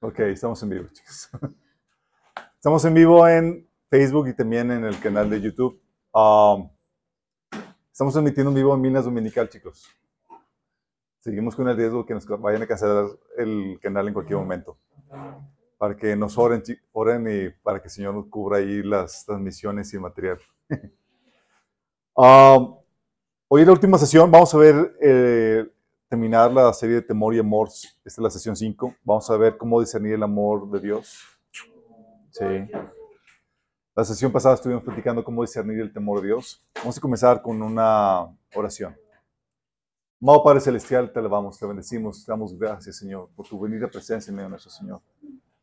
Ok, estamos en vivo, chicos. Estamos en vivo en Facebook y también en el canal de YouTube. Um, estamos transmitiendo en vivo en Minas Dominical, chicos. Seguimos con el riesgo que nos vayan a cancelar el canal en cualquier momento. Para que nos oren, oren y para que el Señor nos cubra ahí las transmisiones y el material. Um, hoy en la última sesión vamos a ver eh, terminar la serie de Temor y Amor. Esta es la sesión 5. Vamos a ver cómo discernir el amor de Dios. Sí. La sesión pasada estuvimos platicando cómo discernir el temor de Dios. Vamos a comenzar con una oración. Amado Padre Celestial, te alabamos, te bendecimos, te damos gracias, Señor, por tu venida presencia en medio de nuestro Señor.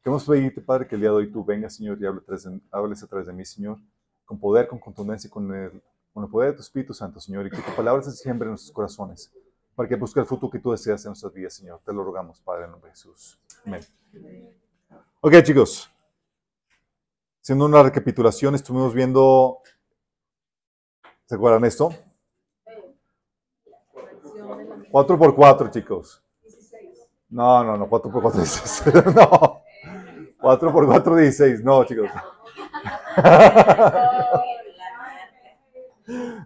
Queremos pedirte, Padre, que el día de hoy tú vengas, Señor, y hables a través de mí, Señor, con poder, con contundencia, con el, con el poder de tu Espíritu Santo, Señor, y que tu palabra se siembre en nuestros corazones para que busque el fruto que tú deseas en nuestras vidas, Señor. Te lo rogamos, Padre, en nombre de Jesús. Amén. Ok, chicos. Haciendo una recapitulación, estuvimos viendo. ¿Se acuerdan esto? 4 por 4 chicos. No, no, no, 4 por 4 16. No. 4 por 4 16. No, chicos.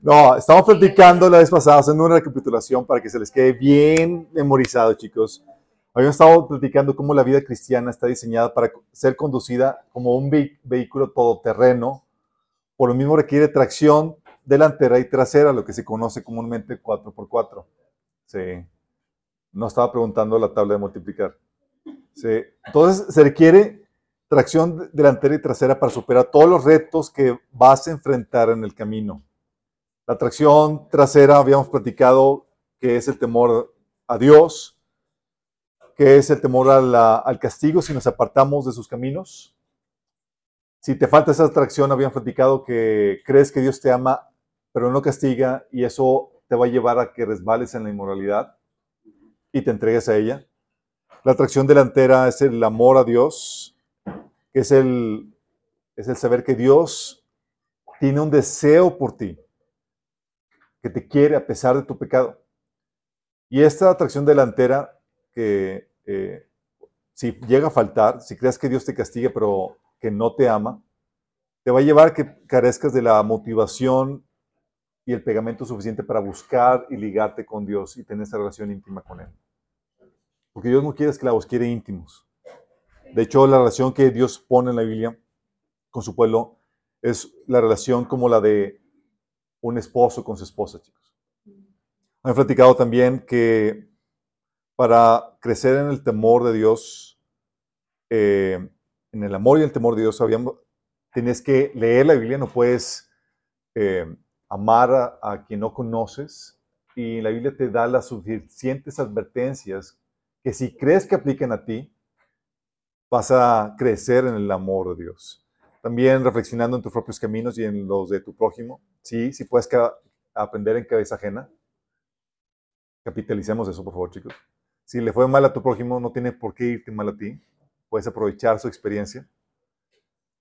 No, estamos platicando la vez pasada, haciendo una recapitulación para que se les quede bien memorizado, chicos. Habíamos estado platicando cómo la vida cristiana está diseñada para ser conducida como un vehículo todoterreno, por lo mismo requiere tracción delantera y trasera, lo que se conoce comúnmente 4x4. Sí. No estaba preguntando la tabla de multiplicar. Sí. Entonces se requiere tracción delantera y trasera para superar todos los retos que vas a enfrentar en el camino. La atracción trasera habíamos platicado que es el temor a Dios, que es el temor al castigo si nos apartamos de sus caminos. Si te falta esa atracción, habíamos platicado que crees que Dios te ama, pero no castiga y eso te va a llevar a que resbales en la inmoralidad y te entregues a ella. La atracción delantera es el amor a Dios, que es el, es el saber que Dios tiene un deseo por ti que te quiere a pesar de tu pecado. Y esta atracción delantera que eh, si llega a faltar, si crees que Dios te castiga pero que no te ama, te va a llevar a que carezcas de la motivación y el pegamento suficiente para buscar y ligarte con Dios y tener esa relación íntima con Él. Porque Dios no quiere esclavos, quiere íntimos. De hecho, la relación que Dios pone en la Biblia con su pueblo es la relación como la de un esposo con su esposa, chicos. Han platicado también que para crecer en el temor de Dios, eh, en el amor y el temor de Dios, tienes que leer la Biblia, no puedes eh, amar a, quien no conoces y la Biblia te da las suficientes advertencias que si crees que apliquen a ti, vas a crecer en el amor de Dios. También reflexionando en tus propios caminos y en los de tu prójimo. Sí, sí puedes aprender en cabeza ajena. Capitalicemos eso, por favor, chicos. Si le fue mal a tu prójimo, no tiene por qué irte mal a ti. Puedes aprovechar su experiencia.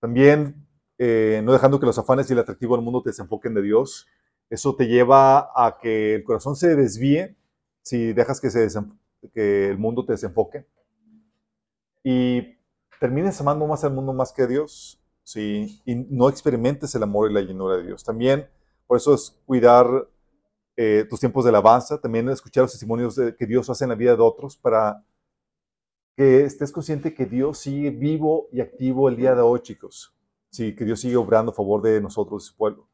También eh, no dejando que los afanes y el atractivo del mundo te desenfoquen de Dios. Eso te lleva a que el corazón se desvíe si dejas que, se que el mundo te desenfoque. Y termines amando más al mundo más que a Dios. ¿Sí? Y no experimentes el amor y la llenura de Dios. También, por eso es cuidar eh, tus tiempos de alabanza, también escuchar los testimonios que Dios hace en la vida de otros para que estés consciente que Dios sigue vivo y activo el día de hoy, chicos. Sí, que Dios sigue obrando a favor de nosotros y su pueblo.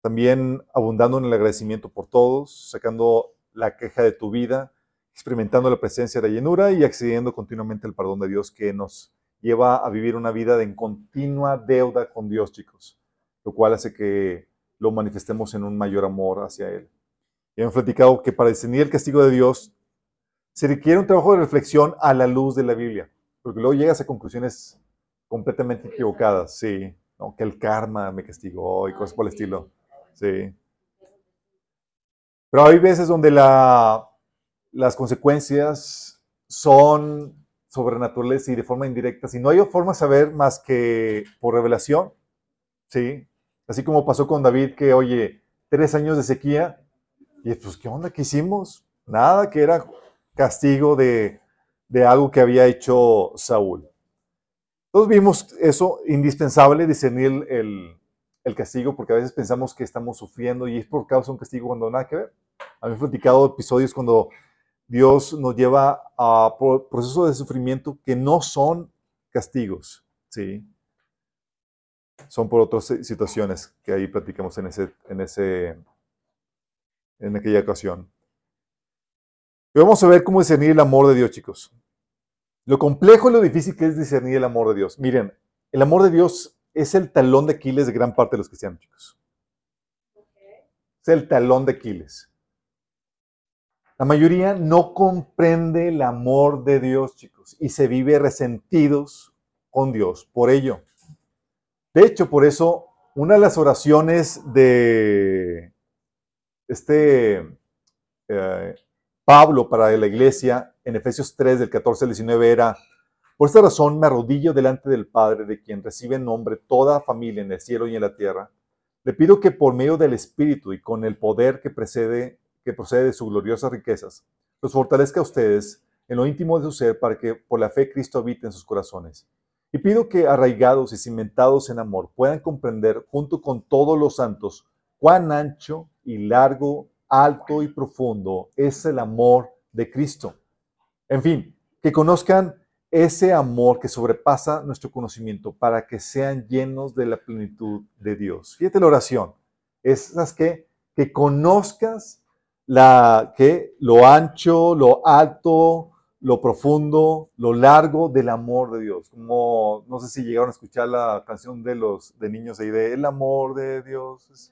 También abundando en el agradecimiento por todos, sacando la queja de tu vida, experimentando la presencia de la llenura y accediendo continuamente al perdón de Dios que nos lleva a vivir una vida de en continua deuda con Dios, chicos, lo cual hace que lo manifestemos en un mayor amor hacia Él. Y hemos platicado que para discernir el castigo de Dios se requiere un trabajo de reflexión a la luz de la Biblia, porque luego llegas a conclusiones completamente equivocadas, sí, que el karma me castigó y cosas por el estilo, sí. Pero hay veces donde la, las consecuencias son sobrenaturales y de forma indirecta. Si no hay forma de saber más que por revelación, ¿sí? Así como pasó con David, que, oye, tres años de sequía, y pues, ¿qué onda? ¿Qué hicimos? Nada, que era castigo de, algo que había hecho Saúl. Todos vimos eso, indispensable discernir el, el, castigo, porque a veces pensamos que estamos sufriendo y es por causa de un castigo cuando nada que ver. Había platicado episodios cuando Dios nos lleva a procesos de sufrimiento que no son castigos, ¿sí? Son por otras situaciones que ahí platicamos en, ese, en, ese, en aquella ocasión. Y vamos a ver cómo discernir el amor de Dios, chicos. Lo complejo y lo difícil que es discernir el amor de Dios. Miren, el amor de Dios es el talón de Aquiles de gran parte de los cristianos, chicos. Es el talón de Aquiles. La mayoría no comprende el amor de Dios, chicos, y se vive resentidos con Dios por ello. De hecho, por eso, una de las oraciones de este eh, Pablo para la iglesia en Efesios 3, del 14 al 19 era, por esta razón me arrodillo delante del Padre, de quien recibe en nombre toda familia en el cielo y en la tierra. Le pido que por medio del Espíritu y con el poder que precede que procede de sus gloriosas riquezas, los fortalezca a ustedes en lo íntimo de su ser para que por la fe Cristo habite en sus corazones. Y pido que arraigados y cimentados en amor puedan comprender junto con todos los santos cuán ancho y largo, alto y profundo es el amor de Cristo. En fin, que conozcan ese amor que sobrepasa nuestro conocimiento para que sean llenos de la plenitud de Dios. Fíjate la oración. Es que, que conozcas la, que lo ancho, lo alto, lo profundo, lo largo del amor de Dios. Como, no sé si llegaron a escuchar la canción de los de niños ahí de El amor de Dios.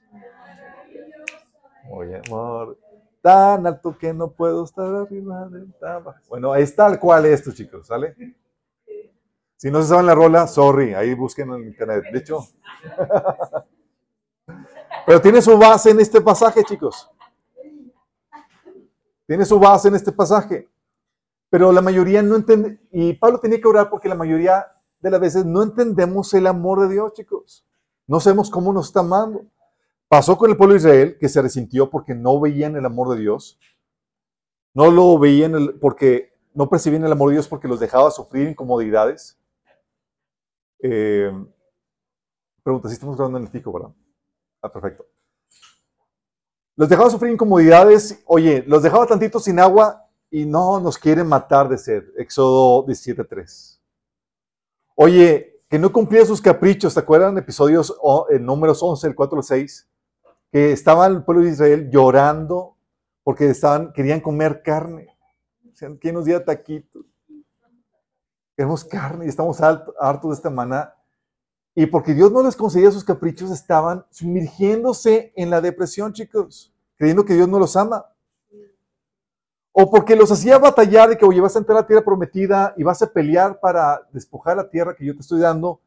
Muy amor, tan alto que no puedo estar arriba de tan Bueno, es tal cual esto, chicos, ¿sale? Si no se saben la rola, sorry, ahí busquen en internet. De hecho, pero tiene su base en este pasaje, chicos. Tiene su base en este pasaje. Pero la mayoría no entiende, y Pablo tenía que orar porque la mayoría de las veces no entendemos el amor de Dios, chicos. No sabemos cómo nos está amando. Pasó con el pueblo de Israel, que se resintió porque no veían el amor de Dios. No lo veían porque no percibían el amor de Dios porque los dejaba sufrir incomodidades. Eh, pregunta, si estamos grabando en el fijo, ¿verdad? Ah, perfecto. Los dejaba sufrir incomodidades, oye, los dejaba tantito sin agua y no nos quieren matar de sed. Éxodo 17.3. Oye, que no cumplía sus caprichos, ¿te acuerdan? Episodios en números 11, el 4 al 6, que estaba el pueblo de Israel llorando porque estaban, querían comer carne. ¿Quién nos dio taquitos? Queremos carne y estamos hartos de esta maná. Y porque Dios no les concedía sus caprichos, estaban sumergiéndose en la depresión, chicos, creyendo que Dios no los ama. O porque los hacía batallar de que, oye, vas a entrar a la tierra prometida y vas a pelear para despojar la tierra que yo te estoy dando.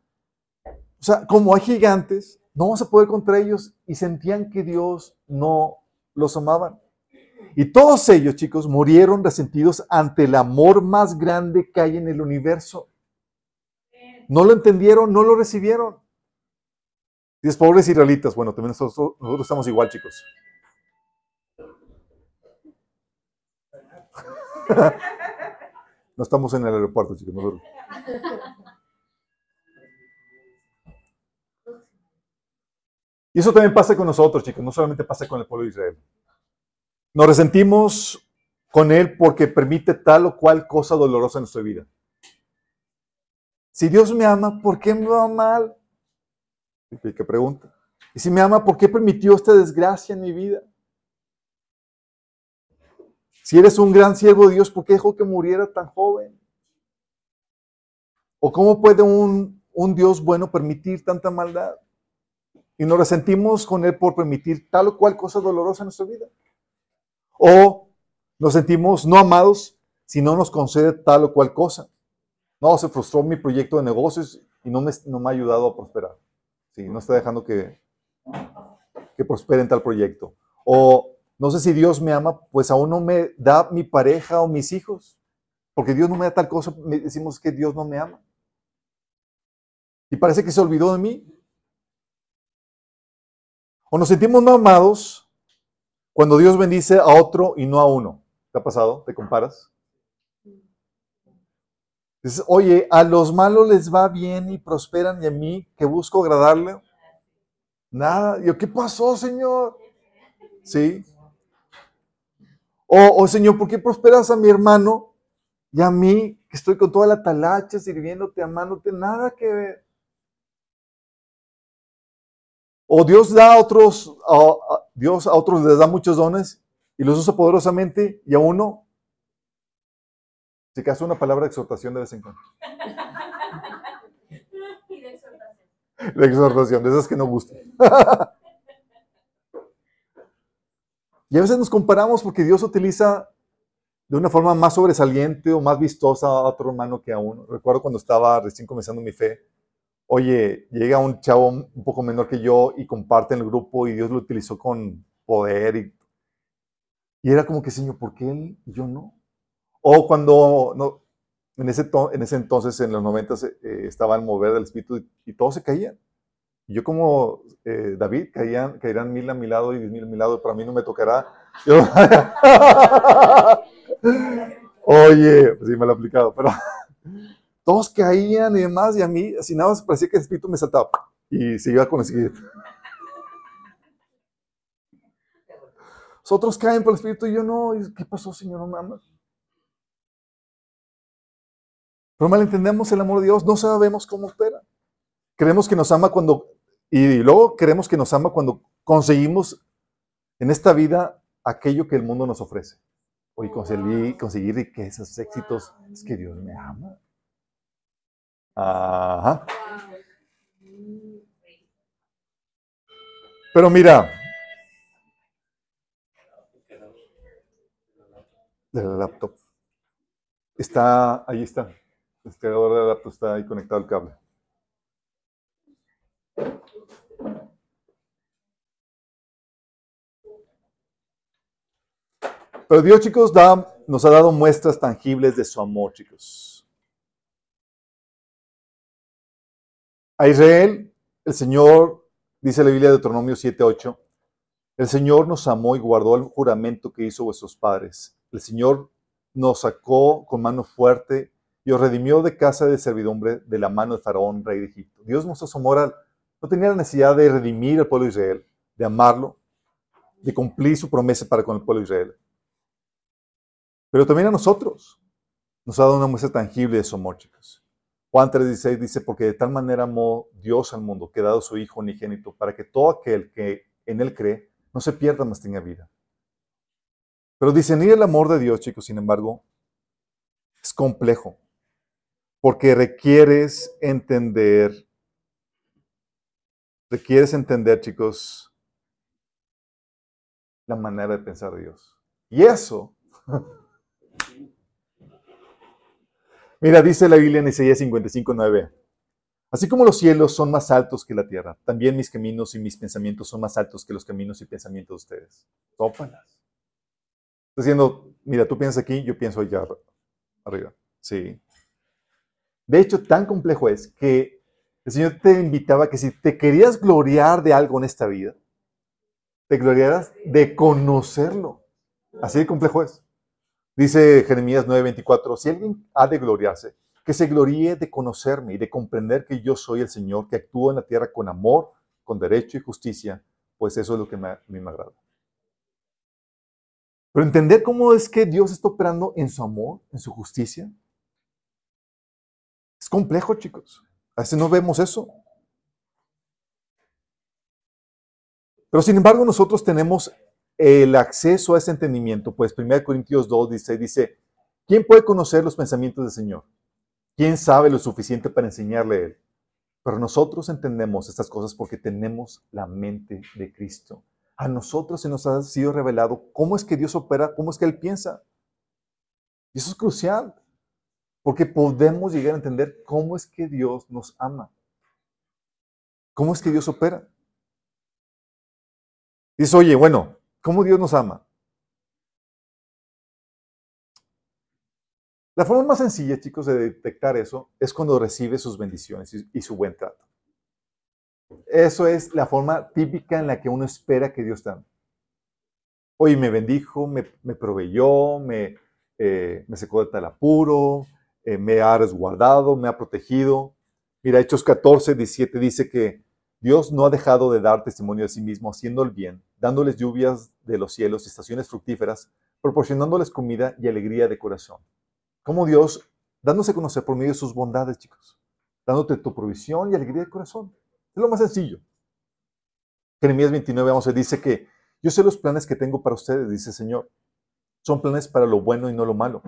O sea, como hay gigantes, no vas a poder contra ellos y sentían que Dios no los amaban. Y todos ellos, chicos, murieron resentidos ante el amor más grande que hay en el universo. No lo entendieron, no lo recibieron. Y es pobres israelitas. Bueno, también nosotros, estamos igual, chicos. no estamos en el aeropuerto, chicos. Y eso también pasa con nosotros, chicos. No solamente pasa con el pueblo de Israel. Nos resentimos con él porque permite tal o cual cosa dolorosa en nuestra vida. Si Dios me ama, ¿por qué me va mal? ¿Qué pregunta? Y si me ama, ¿por qué permitió esta desgracia en mi vida? Si eres un gran siervo de Dios, ¿por qué dejó que muriera tan joven? ¿O cómo puede un, un Dios bueno permitir tanta maldad? Y nos resentimos con Él por permitir tal o cual cosa dolorosa en nuestra vida. O nos sentimos no amados si no nos concede tal o cual cosa. No, se frustró mi proyecto de negocios y no me, no me ha ayudado a prosperar. Sí, no está dejando que, que prospere en tal proyecto. O no sé si Dios me ama, pues aún no me da mi pareja o mis hijos. Porque Dios no me da tal cosa, decimos que Dios no me ama. Y parece que se olvidó de mí. O nos sentimos no amados cuando Dios bendice a otro y no a uno. ¿Te ha pasado? ¿Te comparas? Oye, a los malos les va bien y prosperan y a mí que busco agradarle. Nada. Yo, ¿qué pasó, Señor? Sí. O, oh, Señor, ¿por qué prosperas a mi hermano y a mí que estoy con toda la talacha sirviéndote, amándote? Nada que ver. O Dios da a otros, Dios a otros les da muchos dones y los usa poderosamente y a uno si acaso una palabra de exhortación de vez en cuando. Y de exhortación. De exhortación, de esas que no gustan. y a veces nos comparamos porque Dios utiliza de una forma más sobresaliente o más vistosa a otro hermano que a uno. Recuerdo cuando estaba recién comenzando mi fe, oye, llega un chavo un poco menor que yo y comparte en el grupo y Dios lo utilizó con poder y, y era como que, Señor, ¿por qué él y yo no? O cuando no, en, ese en ese entonces, en los 90, eh, estaba el mover del espíritu y, todos se caían. yo como eh, David, caían, caerán mil a mi lado y diez mil a mi lado, para mí no me tocará. Oye, pues sí me lo he aplicado, pero todos caían y demás, y a mí, así nada más parecía que el espíritu me saltaba y se iba con el siguiente. Otros caen por el espíritu y yo no, ¿qué pasó, Señor? No mames. Pero malentendemos el amor de Dios, no sabemos cómo opera. Creemos que nos ama cuando, y luego creemos que nos ama cuando conseguimos en esta vida aquello que el mundo nos ofrece. Hoy conseguir, conseguir riquezas, éxitos, es que Dios me ama. Ajá. Pero mira, de la laptop. Está, ahí está. El cargador de laptop está ahí conectado al cable. Pero Dios, chicos, nos ha dado muestras tangibles de su amor, chicos. A Israel, el Señor, dice la Biblia de Deuteronomio 7:8, el Señor nos amó y guardó el juramento que hizo vuestros padres. El Señor nos sacó con mano fuerte y os redimió de casa de servidumbre de la mano de Faraón, rey de Egipto. Dios mostró su moral. No tenía la necesidad de redimir al pueblo de Israel, de amarlo, de cumplir su promesa para con el pueblo de Israel. Pero también a nosotros nos ha dado una muestra tangible de su amor, chicos. Juan 3:16 dice, porque de tal manera amó Dios al mundo, que dado su Hijo unigénito, para que todo aquel que en él cree no se pierda, más tenga vida. Pero discernir el amor de Dios, chicos, sin embargo, es complejo porque requieres entender, requieres entender, chicos, la manera de pensar de Dios. Y eso, mira, dice la Biblia en Isaías 55, 9. Así como los cielos son más altos que la tierra, también mis caminos y mis pensamientos son más altos que los caminos y pensamientos de ustedes. Tópalas. Está diciendo, mira, tú piensas aquí, yo pienso allá arriba. Sí. De hecho, tan complejo es que el Señor te invitaba que si te querías gloriar de algo en esta vida, te gloriaras de conocerlo. Así de complejo es. Dice Jeremías 9:24, si alguien ha de gloriarse, que se gloríe de conocerme y de comprender que yo soy el Señor que actúa en la tierra con amor, con derecho y justicia, pues eso es lo que me, a mí me agrada. Pero entender cómo es que Dios está operando en su amor, en su justicia, es complejo, chicos. A veces no vemos eso. Pero sin embargo, nosotros tenemos el acceso a ese entendimiento, pues 1 Corintios 2 dice, dice, ¿quién puede conocer los pensamientos del Señor? ¿Quién sabe lo suficiente para enseñarle a Él? Pero nosotros entendemos estas cosas porque tenemos la mente de Cristo. A nosotros se nos ha sido revelado cómo es que Dios opera, cómo es que Él piensa. Y eso es crucial. Porque podemos llegar a entender cómo es que Dios nos ama. ¿Cómo es que Dios opera? Dice, oye, bueno, ¿cómo Dios nos ama? La forma más sencilla, chicos, de detectar eso es cuando recibe sus bendiciones y, su buen trato. Eso es la forma típica en la que uno espera que Dios te ame. Oye, me bendijo, me, proveyó, me, eh, me secó de tal apuro, eh, me ha resguardado, me ha protegido. Mira, Hechos 14, 17 dice que Dios no ha dejado de dar testimonio de sí mismo haciendo el bien, dándoles lluvias de los cielos y estaciones fructíferas, proporcionándoles comida y alegría de corazón. Como Dios, dándose a conocer por medio de sus bondades, chicos, dándote tu provisión y alegría de corazón. Es lo más sencillo. Jeremías 29, vamos a dice que yo sé los planes que tengo para ustedes, dice el Señor. Son planes para lo bueno y no lo malo,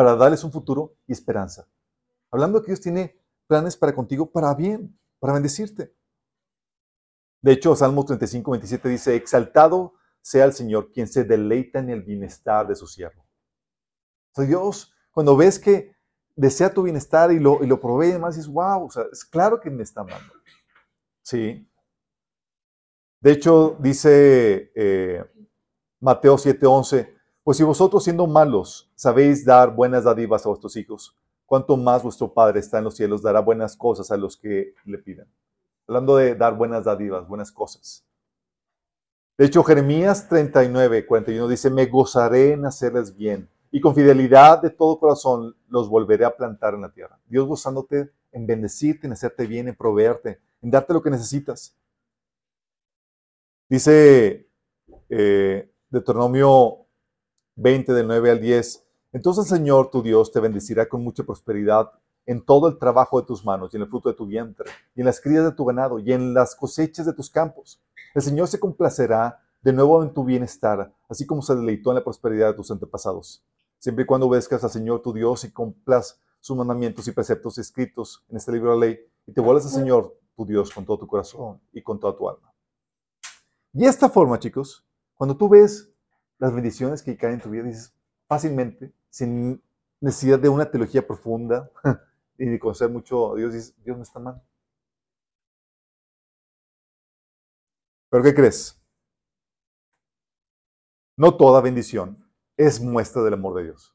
para darles un futuro y esperanza. Hablando que Dios tiene planes para contigo para bien, para bendecirte. De hecho, Salmo 35, 27 dice, exaltado sea el Señor quien se deleita en el bienestar de su siervo. O Dios, cuando ves que desea tu bienestar y lo, y lo provee, además dices, wow, o sea, es claro que me está amando. Sí. De hecho, dice eh, Mateo 7:11, pues si vosotros siendo malos sabéis dar buenas dádivas a vuestros hijos, cuánto más vuestro Padre está en los cielos dará buenas cosas a los que le pidan. Hablando de dar buenas dádivas, buenas cosas. De hecho, Jeremías 39, 41 dice, me gozaré en hacerles bien y con fidelidad de todo corazón los volveré a plantar en la tierra. Dios gozándote en bendecirte, en hacerte bien, en proveerte, en darte lo que necesitas. Dice eh, Deuteronomio 20 del 9 al 10, entonces Señor tu Dios te bendecirá con mucha prosperidad en todo el trabajo de tus manos y en el fruto de tu vientre, y en las crías de tu ganado, y en las cosechas de tus campos. El Señor se complacerá de nuevo en tu bienestar, así como se deleitó en la prosperidad de tus antepasados. Siempre y cuando obedezcas al Señor tu Dios y cumplas sus mandamientos y preceptos escritos en este libro de la ley, y te vuelvas al Señor tu Dios con todo tu corazón y con toda tu alma. Y esta forma, chicos, cuando tú ves las bendiciones que caen en tu vida, dices fácilmente, sin necesidad de una teología profunda, y de conocer mucho a Dios, dices, Dios no está mal. ¿Pero qué crees? No toda bendición es muestra del amor de Dios.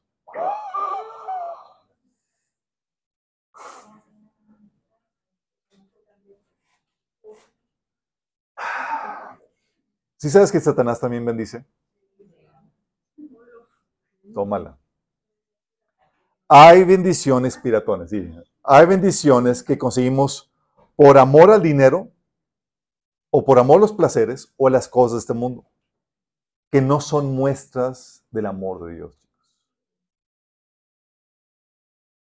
¿Sí sabes que Satanás también bendice? Tómala. Hay bendiciones piratones. Hay bendiciones que conseguimos por amor al dinero, o por amor a los placeres, o a las cosas de este mundo, que no son muestras del amor de Dios.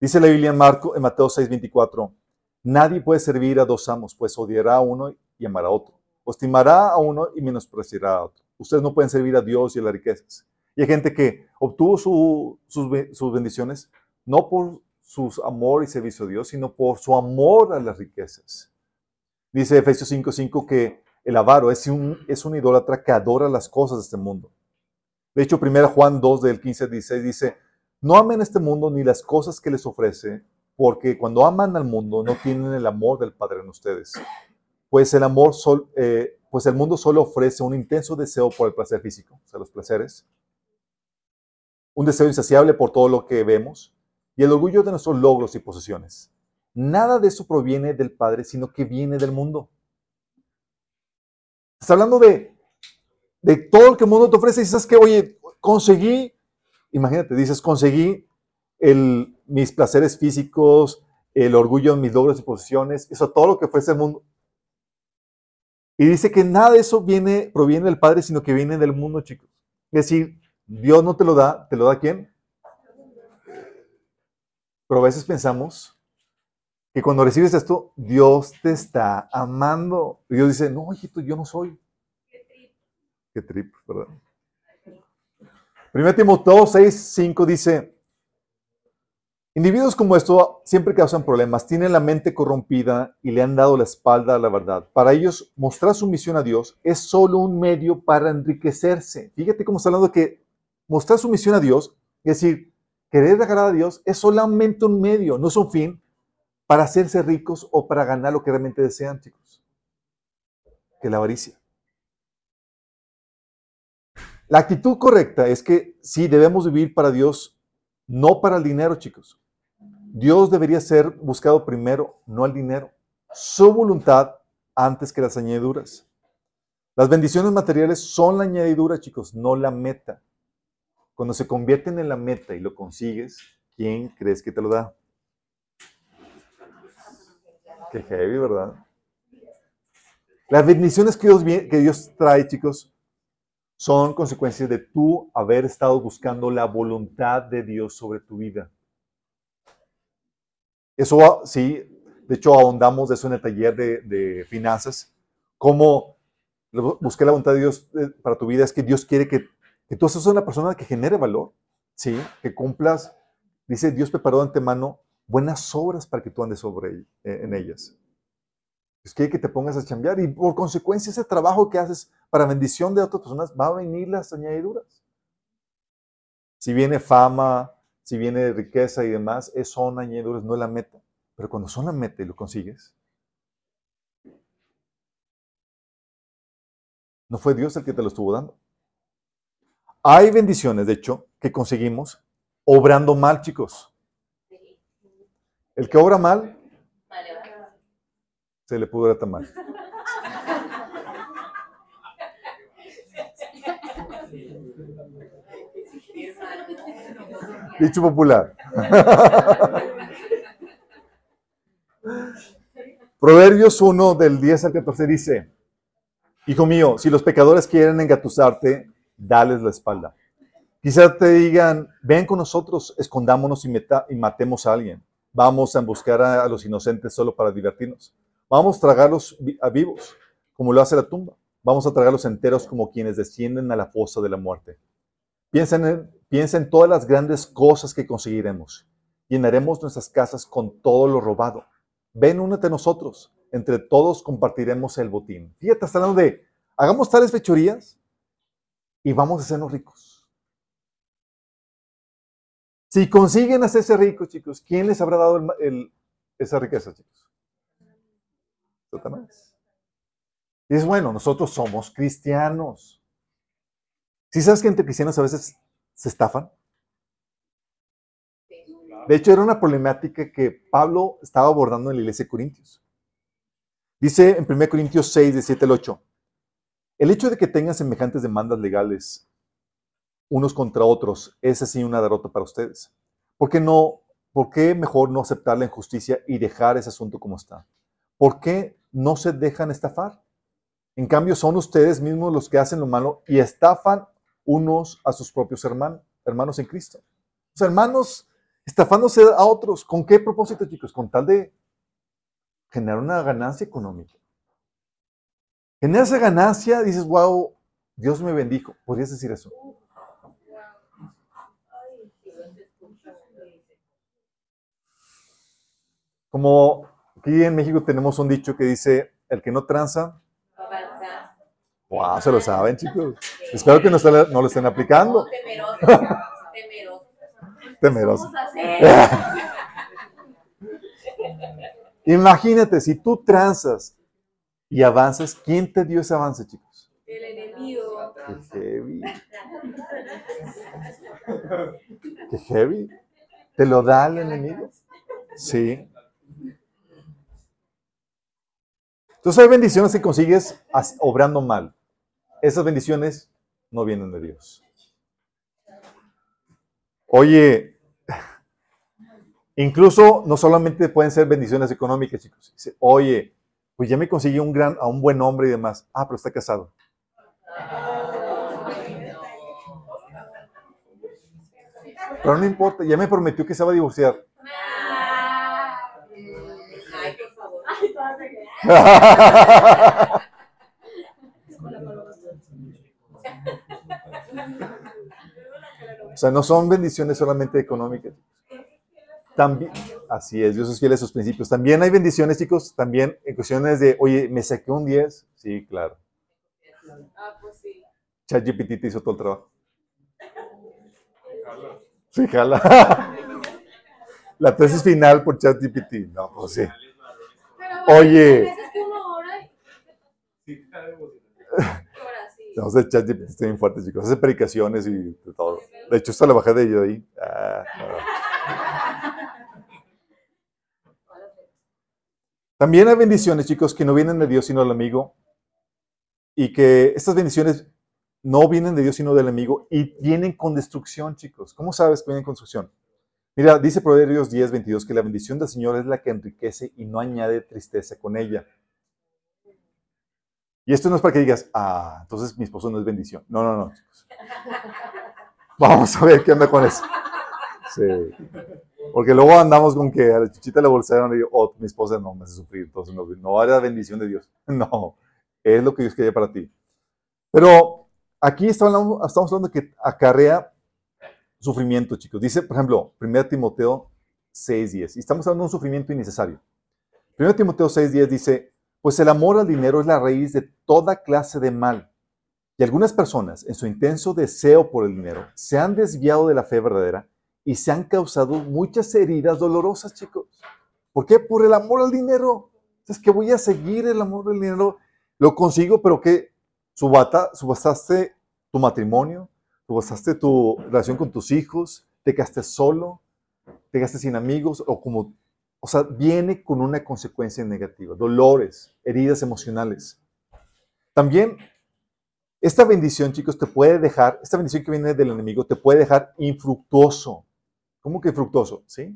Dice la Biblia en, Marco, en Mateo 6:24, nadie puede servir a dos amos, pues odiará a uno y amará a otro, estimará a uno y menospreciará a otro. Ustedes no pueden servir a Dios y a las riquezas. Y hay gente que obtuvo sus, bendiciones no por su amor y servicio a Dios, sino por su amor a las riquezas. Dice Efesios 5:5 que el avaro es un, es un idólatra que adora las cosas de este mundo. De hecho, 1 Juan 2 del 15 al 16 dice, no amen este mundo ni las cosas que les ofrece, porque cuando aman al mundo no tienen el amor del Padre en ustedes. Pues el amor sol, eh, pues el mundo solo ofrece un intenso deseo por el placer físico, o sea, los placeres, un deseo insaciable por todo lo que vemos y el orgullo de nuestros logros y posesiones. Nada de eso proviene del Padre, sino que viene del mundo. Está hablando de, de todo lo que el mundo te ofrece y dices que, oye, conseguí, imagínate, dices, conseguí el, mis placeres físicos, el orgullo de mis logros y posesiones, eso todo lo que ofrece el mundo. Y dice que nada de eso viene, proviene del Padre, sino que viene del mundo, chicos. Es decir, Dios no te lo da, ¿te lo da quién? Pero a veces pensamos que cuando recibes esto, Dios te está amando. Y Dios dice, no, hijito, yo no soy. Qué trip. Qué trip, ¿verdad? 1 Timoteo 6, 5 dice, individuos como esto siempre causan problemas, tienen la mente corrompida y le han dado la espalda a la verdad. Para ellos, mostrar su misión a Dios es solo un medio para enriquecerse. Fíjate cómo está hablando que mostrar su misión a Dios, es decir, querer agradar a Dios, es solamente un medio, no es un fin para hacerse ricos o para ganar lo que realmente desean, chicos. Que la avaricia. La actitud correcta es que sí debemos vivir para Dios, no para el dinero, chicos. Dios debería ser buscado primero, no el dinero. Su voluntad antes que las añadiduras. Las bendiciones materiales son la añadidura, chicos, no la meta. Cuando se convierten en la meta y lo consigues, ¿quién crees que te lo da? Qué heavy, ¿verdad? Las bendiciones que Dios, que Dios trae, chicos, son consecuencias de tú haber estado buscando la voluntad de Dios sobre tu vida. Eso sí, de hecho ahondamos de eso en el taller de, finanzas, cómo buscar la voluntad de Dios eh, para tu vida es que Dios quiere que, que tú seas una persona que genere valor, ¿sí? que cumplas, dice Dios preparó de antemano buenas obras para que tú andes sobre, eh, en ellas. Dios quiere que te pongas a chambear y por consecuencia ese trabajo que haces para bendición de otras personas va a venir las añadiduras. Si viene fama, si viene riqueza y demás, es son añadiduras, no es la meta. Pero cuando son la meta y lo consigues, no fue Dios el que te lo estuvo dando. Hay bendiciones, de hecho, que conseguimos obrando mal, chicos. El que obra mal, se le pudra tan mal. Dicho popular. Proverbios 1 del 10 al 14 dice, Hijo mío, si los pecadores quieren engatusarte, dales la espalda. Quizá te digan, ven con nosotros, escondámonos y, y matemos a alguien. Vamos a buscar a, los inocentes solo para divertirnos. Vamos a tragarlos a vivos, como lo hace la tumba. Vamos a tragarlos enteros como quienes descienden a la fosa de la muerte. Piensa en, piensa en todas las grandes cosas que conseguiremos. Llenaremos nuestras casas con todo lo robado. Ven, únete a nosotros. Entre todos compartiremos el botín. Fíjate, está hablando de, hagamos tales fechorías y vamos a hacernos ricos. Si consiguen hacerse ricos, chicos, ¿quién les habrá dado esa riqueza, chicos? Satanás. Y es bueno, nosotros somos cristianos. ¿Sí sabes que entre cristianos a veces se estafan? De hecho, era una problemática que Pablo estaba abordando en la iglesia de Corintios. Dice en 1 Corintios 6, de 7 al 8, el hecho de que tengan semejantes demandas legales unos contra otros es así una derrota para ustedes. ¿Por qué, no, ¿Por qué mejor no aceptar la injusticia y dejar ese asunto como está? ¿Por qué no se dejan estafar? En cambio, son ustedes mismos los que hacen lo malo y estafan unos a sus propios hermanos, en Cristo. Los hermanos estafándose a otros. ¿Con qué propósito, chicos? Con tal de generar una ganancia económica. En esa ganancia dices, wow, Dios me bendijo. ¿Podrías decir eso? Como aquí en México tenemos un dicho que dice, el que no tranza, wow, se lo saben chicos. Espero que no, no lo estén aplicando. Temeroso. Temeroso. Imagínate, si tú tranzas y avanzas, ¿quién te dio ese avance, chicos? El enemigo. Qué heavy. Qué heavy. ¿Te lo da el enemigo? Sí. Entonces hay bendiciones que consigues obrando mal. Esas bendiciones no vienen de Dios. Oye, incluso no solamente pueden ser bendiciones económicas, chicos. oye, pues ya me conseguí un gran, a un buen hombre y demás. Ah, pero está casado. Pero no importa, ya me prometió que se va a divorciar. o sea, no son bendiciones solamente económicas. También, así es, Dios es fiel a sus principios. También hay bendiciones, chicos, también en cuestiones de, oye, me saqué un 10. Sí, claro. Ah, pues sí. ChatGPT te hizo todo el trabajo. Sí, jala. La tesis final por ChatGPT. No, pues sí. Oye. A echar estoy bien fuerte, chicos. Hace predicaciones y todo. De hecho, esta la bajé de ello ahí. Ah, También hay bendiciones, chicos, que no vienen de Dios sino del amigo. Y que estas bendiciones no vienen de Dios sino del amigo y vienen con destrucción, chicos. ¿Cómo sabes que vienen con destrucción? Mira, dice Proverbios 10, 22 que la bendición del Señor es la que enriquece y no añade tristeza con ella. Y esto no es para que digas, ah, entonces mi esposo no es bendición. No, no, no. Vamos a ver qué anda con eso. Sí. Porque luego andamos con que a la chichita le bolsaron y digo, oh, mi esposa no me hace sufrir, entonces no, no era bendición de Dios. No, es lo que Dios quería para ti. Pero aquí estamos estamos hablando que acarrea sufrimiento, chicos. Dice, por ejemplo, 1 Timoteo 6.10, y estamos hablando de un sufrimiento innecesario. 1 Timoteo 6.10 dice, pues el amor al dinero es la raíz de toda clase de mal. Y algunas personas, en su intenso deseo por el dinero, se han desviado de la fe verdadera y se han causado muchas heridas dolorosas, chicos. ¿Por qué? Por el amor al dinero. Es que voy a seguir el amor del dinero. Lo consigo, pero que subastaste tu matrimonio, subastaste tu relación con tus hijos, te quedaste solo, te quedaste sin amigos, o como, o sea, viene con una consecuencia negativa, dolores, heridas emocionales. También esta bendición, chicos, te puede dejar, esta bendición que viene del enemigo, te puede dejar infructuoso. ¿Cómo que infructuoso? ¿Sí?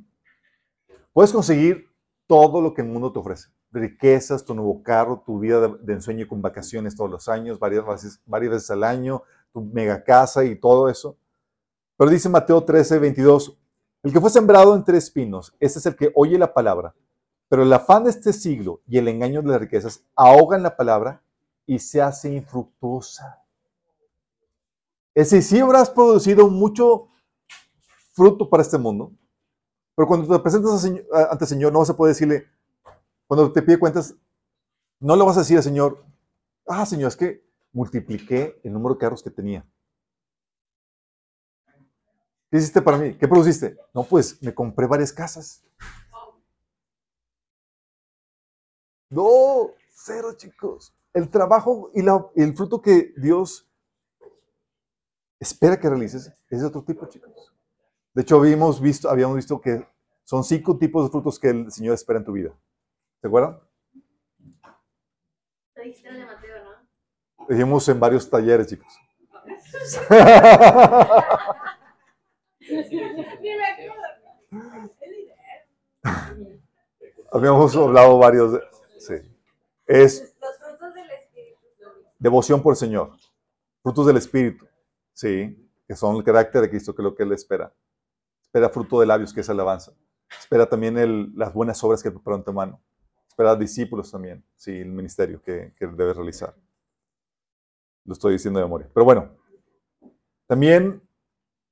Puedes conseguir todo lo que el mundo te ofrece. Riquezas, tu nuevo carro, tu vida de, ensueño con vacaciones todos los años, varias veces, varias veces al año, tu mega casa y todo eso. Pero dice Mateo 13, 22, el que fue sembrado entre espinos, ese es el que oye la palabra, pero el afán de este siglo y el engaño de las riquezas ahogan la palabra y se hace infructuosa. Es decir, si habrás producido mucho fruto para este mundo, pero cuando te presentas ante el Señor no vas a poder decirle, cuando te pide cuentas, no le vas a decir al Señor, ah, Señor, es que multipliqué el número de carros que tenía. ¿Qué hiciste para mí? ¿Qué produciste? No, pues me compré varias casas. No, cero chicos el trabajo y, el fruto que Dios espera que realices es de otro tipo, chicos. De hecho, habíamos visto, habíamos visto que son cinco tipos de frutos que el Señor espera en tu vida. ¿Se acuerdan? Dijimos en varios talleres, chicos. Habíamos hablado varios de... Sí. Es Devoción por el Señor. Frutos del Espíritu. Sí, que son el carácter de Cristo, que es lo que Él espera. Espera fruto de labios, que es alabanza. Espera también las buenas obras que preparó en tu mano. Espera discípulos también, sí, el ministerio que, que debes realizar. Lo estoy diciendo de memoria. Pero bueno, también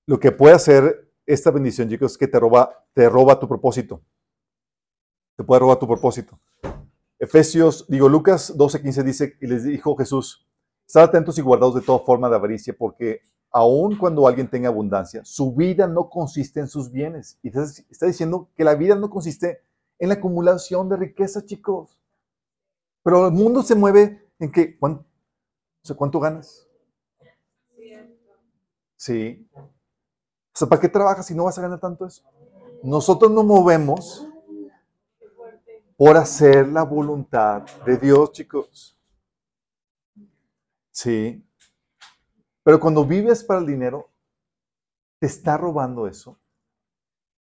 lo que puede hacer esta bendición, chicos, es que te roba, te roba tu propósito. Te puede robar tu propósito. Efesios, digo, Lucas 12:15 dice, y les dijo Jesús, estad atentos y guardados de toda forma de avaricia, porque aun cuando alguien tenga abundancia, su vida no consiste en sus bienes. Y está diciendo que la vida no consiste en la acumulación de riqueza, chicos. Pero el mundo se mueve en que, ¿cuánto, ¿cuánto ganas? Sí. O sea, ¿para qué trabajas si no vas a ganar tanto eso? Nosotros nos movemos por hacer la voluntad de Dios, chicos. Sí. Pero cuando vives para el dinero, te está robando eso,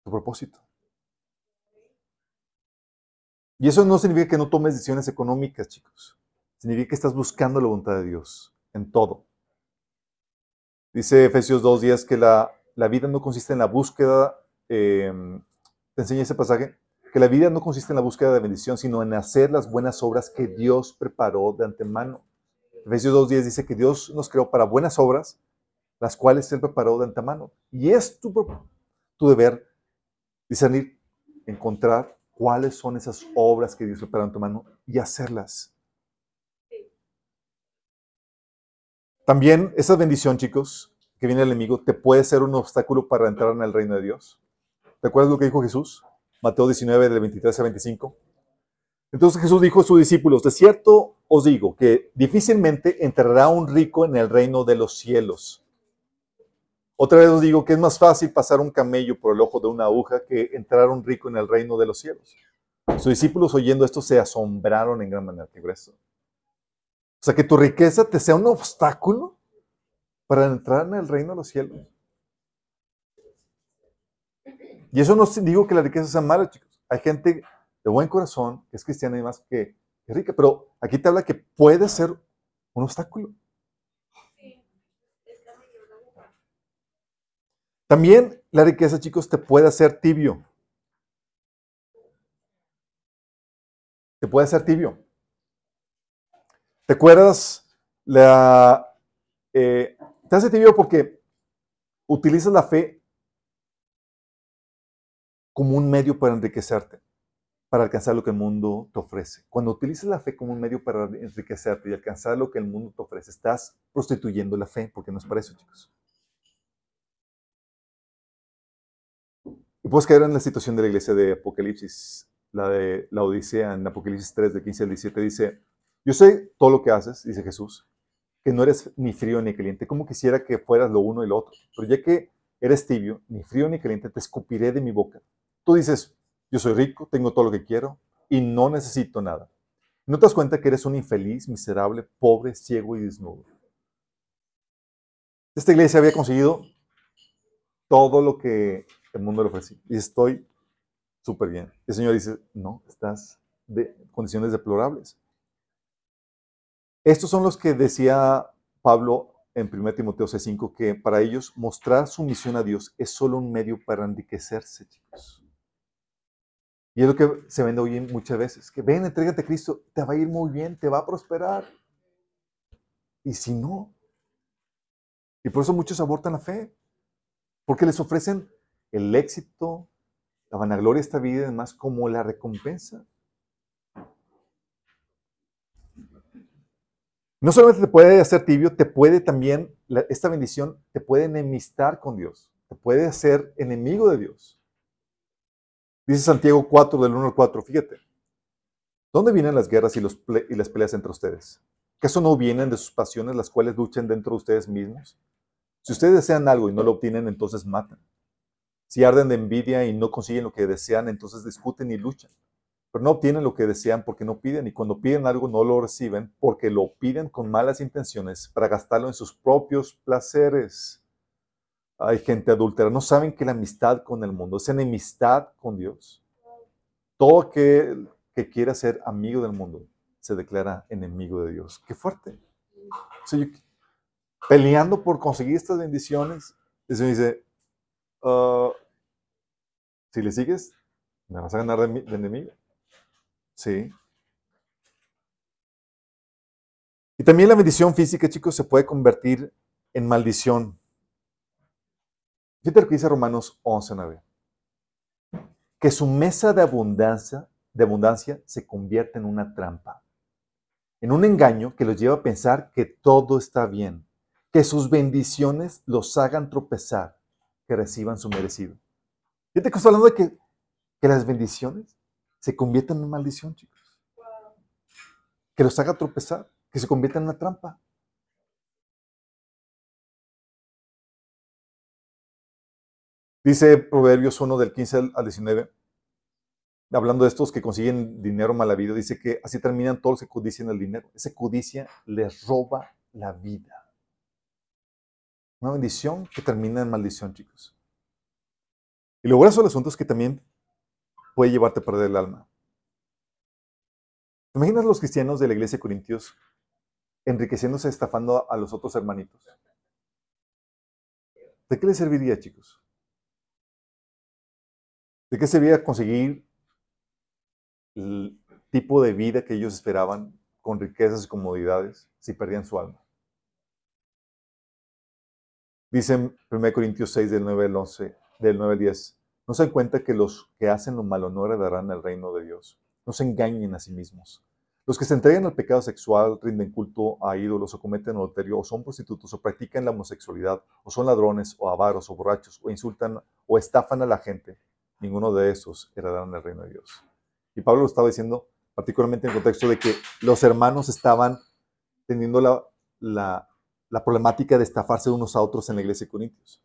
tu propósito. Y eso no significa que no tomes decisiones económicas, chicos. Significa que estás buscando la voluntad de Dios en todo. Dice Efesios 2.10 que la, la, vida no consiste en la búsqueda, eh, te enseña ese pasaje, que la vida no consiste en la búsqueda de bendición, sino en hacer las buenas obras que Dios preparó de antemano. Efesios 2.10 dice que Dios nos creó para buenas obras, las cuales Él preparó de antemano. Y es tu, tu deber discernir, encontrar cuáles son esas obras que Dios preparó de antemano y hacerlas. También esa bendición, chicos, que viene del enemigo, te puede ser un obstáculo para entrar en el reino de Dios. ¿Te acuerdas lo que dijo Jesús? Mateo 19, del 23 a 25. Entonces Jesús dijo a sus discípulos, de cierto os digo que difícilmente entrará un rico en el reino de los cielos. Otra vez os digo que es más fácil pasar un camello por el ojo de una aguja que entrar un rico en el reino de los cielos. Sus discípulos oyendo esto se asombraron en gran manera. Qué grueso. O sea, que tu riqueza te sea un obstáculo para entrar en el reino de los cielos. Y eso no digo que la riqueza sea mala, chicos. Hay gente de buen corazón que es cristiana y más que, rica, pero aquí te habla que puede ser un obstáculo. También la riqueza, chicos, te puede hacer tibio. Te puede hacer tibio. ¿Te acuerdas? La, eh, te hace tibio porque utilizas la fe como un medio para enriquecerte, para alcanzar lo que el mundo te ofrece. Cuando utilizas la fe como un medio para enriquecerte y alcanzar lo que el mundo te ofrece, estás prostituyendo la fe, porque no es para eso, chicos. Y puedes caer en la situación de la iglesia de Apocalipsis, la de la Odisea, en Apocalipsis 3, de 15 al 17, dice, yo sé todo lo que haces, dice Jesús, que no eres ni frío ni caliente, como quisiera que fueras lo uno y lo otro, pero ya que eres tibio, ni frío ni caliente, te escupiré de mi boca. Tú dices, yo soy rico, tengo todo lo que quiero y no necesito nada. ¿No te das cuenta que eres un infeliz, miserable, pobre, ciego y desnudo? Esta iglesia había conseguido todo lo que el mundo le ofrecía y estoy súper bien. El Señor dice, no, estás de condiciones deplorables. Estos son los que decía Pablo en 1 Timoteo 6:5, que para ellos mostrar su misión a Dios es solo un medio para enriquecerse, chicos. Y es lo que se vende hoy muchas veces, que ven, entrégate a Cristo, te va a ir muy bien, te va a prosperar. Y si no, y por eso muchos abortan la fe, porque les ofrecen el éxito, la vanagloria de esta vida, además como la recompensa. No solamente te puede hacer tibio, te puede también, esta bendición te puede enemistar con Dios, te puede hacer enemigo de Dios. Dice Santiago 4, del 1 al 4, fíjate. ¿Dónde vienen las guerras y, las peleas entre ustedes? ¿Acaso no vienen de sus pasiones las cuales luchan dentro de ustedes mismos? Si ustedes desean algo y no lo obtienen, entonces matan. Si arden de envidia y no consiguen lo que desean, entonces discuten y luchan pero no obtienen lo que desean porque no piden y cuando piden algo no lo reciben porque lo piden con malas intenciones para gastarlo en sus propios placeres. Hay gente adúltera, no saben que la amistad con el mundo es enemistad con Dios. Todo aquel que quiera ser amigo del mundo se declara enemigo de Dios. Qué fuerte. peleando por conseguir estas bendiciones, se dice, ah, si le sigues, me vas a ganar de enemigo. Sí. Y también la bendición física, chicos, se puede convertir en maldición. Fíjate lo que dice Romanos 11, Que su mesa de abundancia, de abundancia se convierte en una trampa, en un engaño que los lleva a pensar que todo está bien, que sus bendiciones los hagan tropezar, que reciban su merecido. Fíjate que estoy hablando de que, que las bendiciones se conviertan en maldición, chicos. Que los haga tropezar, que se conviertan en una trampa. Dice Proverbios 1 del 15 al 19, hablando de estos que consiguen dinero mal vida, dice que así terminan todos los que codician el dinero. Esa codicia les roba la vida. Una bendición que termina en maldición, chicos. Y lo grueso del asunto que también puede llevarte a perder el alma. ¿Te imaginas los cristianos de la iglesia de Corintios enriqueciéndose, estafando a los otros hermanitos? ¿De qué les serviría, chicos? ¿De qué serviría conseguir el tipo de vida que ellos esperaban con riquezas y comodidades si perdían su alma? Dice en 1 Corintios 6 del 9 al 11, del 9 al 10, no se dan cuenta que los que hacen lo malo no heredarán el reino de Dios. No se engañen a sí mismos. Los que se entregan al pecado sexual, rinden culto a ídolos o cometen adulterio o son prostitutos o practican la homosexualidad o son ladrones o avaros o borrachos o insultan o estafan a la gente, ninguno de esos heredarán el reino de Dios. Y Pablo lo estaba diciendo particularmente en contexto de que los hermanos estaban teniendo la, la, problemática de estafarse unos a otros en la iglesia de Corintios.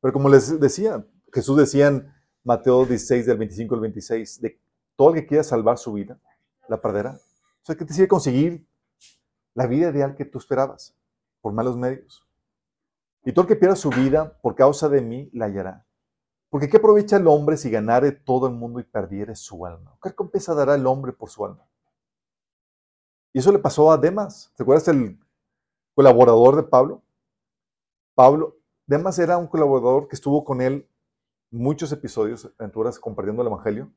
Pero como les decía, Jesús decía en Mateo 16, del 25 al 26, de todo el que quiera salvar su vida, la perderá. O sea, que te sigue conseguir la vida ideal que tú esperabas por malos medios. Y todo el que pierda su vida por causa de mí, la hallará. Porque ¿qué aprovecha el hombre si ganare todo el mundo y perdiere su alma? ¿Qué recompensa dará el hombre por su alma? Y eso le pasó a Demas. ¿Te acuerdas el colaborador de Pablo? Pablo, Demas era un colaborador que estuvo con él muchos episodios, aventuras, compartiendo el Evangelio.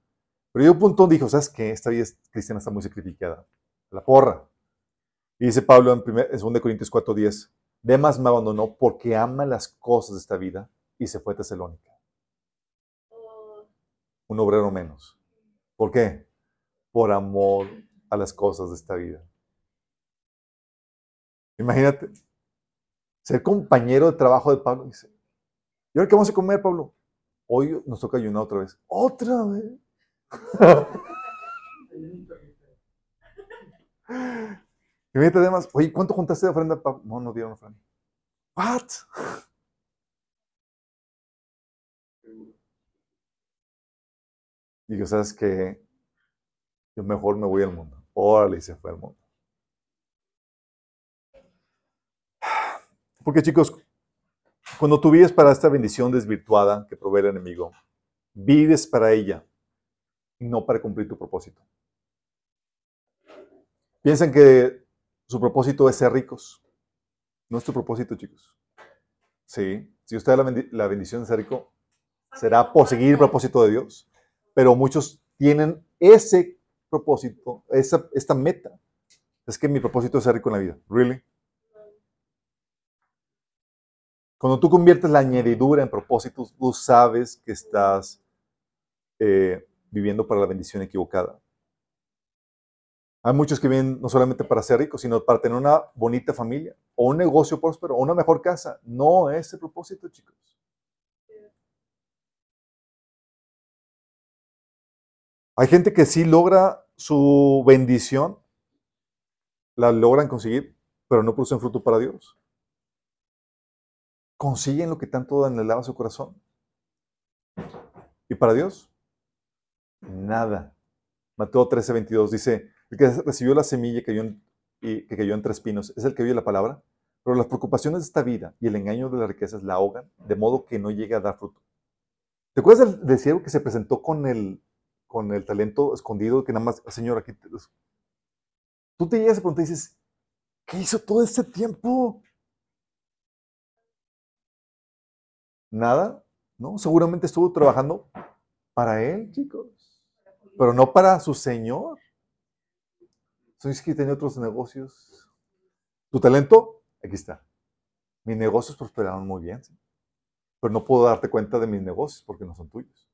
Pero yo un punto dijo, ¿sabes qué? Esta vida cristiana está muy sacrificada. La porra. Y dice Pablo en, 2 Corintios 4:10, Demas me abandonó porque ama las cosas de esta vida y se fue a Tesalónica. Un obrero menos. ¿Por qué? Por amor a las cosas de esta vida. Imagínate, ser compañero de trabajo de Pablo. Dice, ¿y ahora qué vamos a comer, Pablo? Hoy nos toca ayunar otra vez. ¿Otra vez? Me además, oye, ¿cuánto juntaste de ofrenda? No, no dieron ofrenda. ¿What? Digo, ¿sabes qué? Yo mejor me voy al mundo. Órale, y se fue al mundo. Porque chicos, cuando tú vives para esta bendición desvirtuada que provee el enemigo, vives para ella y no para cumplir tu propósito. Piensan que su propósito es ser ricos. No es tu propósito, chicos. Sí, si usted da la bendición de ser rico, será por seguir el propósito de Dios. Pero muchos tienen ese propósito, esa, esta meta. Es que mi propósito es ser rico en la vida. ¿Really? Cuando tú conviertes la añadidura en propósitos, tú sabes que estás eh, viviendo para la bendición equivocada. Hay muchos que vienen no solamente para ser ricos, sino para tener una bonita familia, o un negocio próspero, o una mejor casa. No es el propósito, chicos. Hay gente que sí logra su bendición, la logran conseguir, pero no producen fruto para Dios consiguen lo que tanto anhelaba su corazón. ¿Y para Dios? Nada. Mateo 13, 22 dice, el que recibió la semilla que cayó en, y, que cayó en tres pinos es el que oye la palabra, pero las preocupaciones de esta vida y el engaño de las riquezas la ahogan, de modo que no llega a dar fruto. ¿Te acuerdas del, del que se presentó con el, con el talento escondido que nada más, Señor, aquí... Te, tú te llegas a preguntar y dices, ¿qué hizo todo este tiempo? Nada, ¿no? Seguramente estuvo trabajando para él, chicos, pero no para su Señor. Soy que tenía otros negocios. ¿Tu talento? Aquí está. Mis negocios prosperaron muy bien, pero no puedo darte cuenta de mis negocios porque no son tuyos.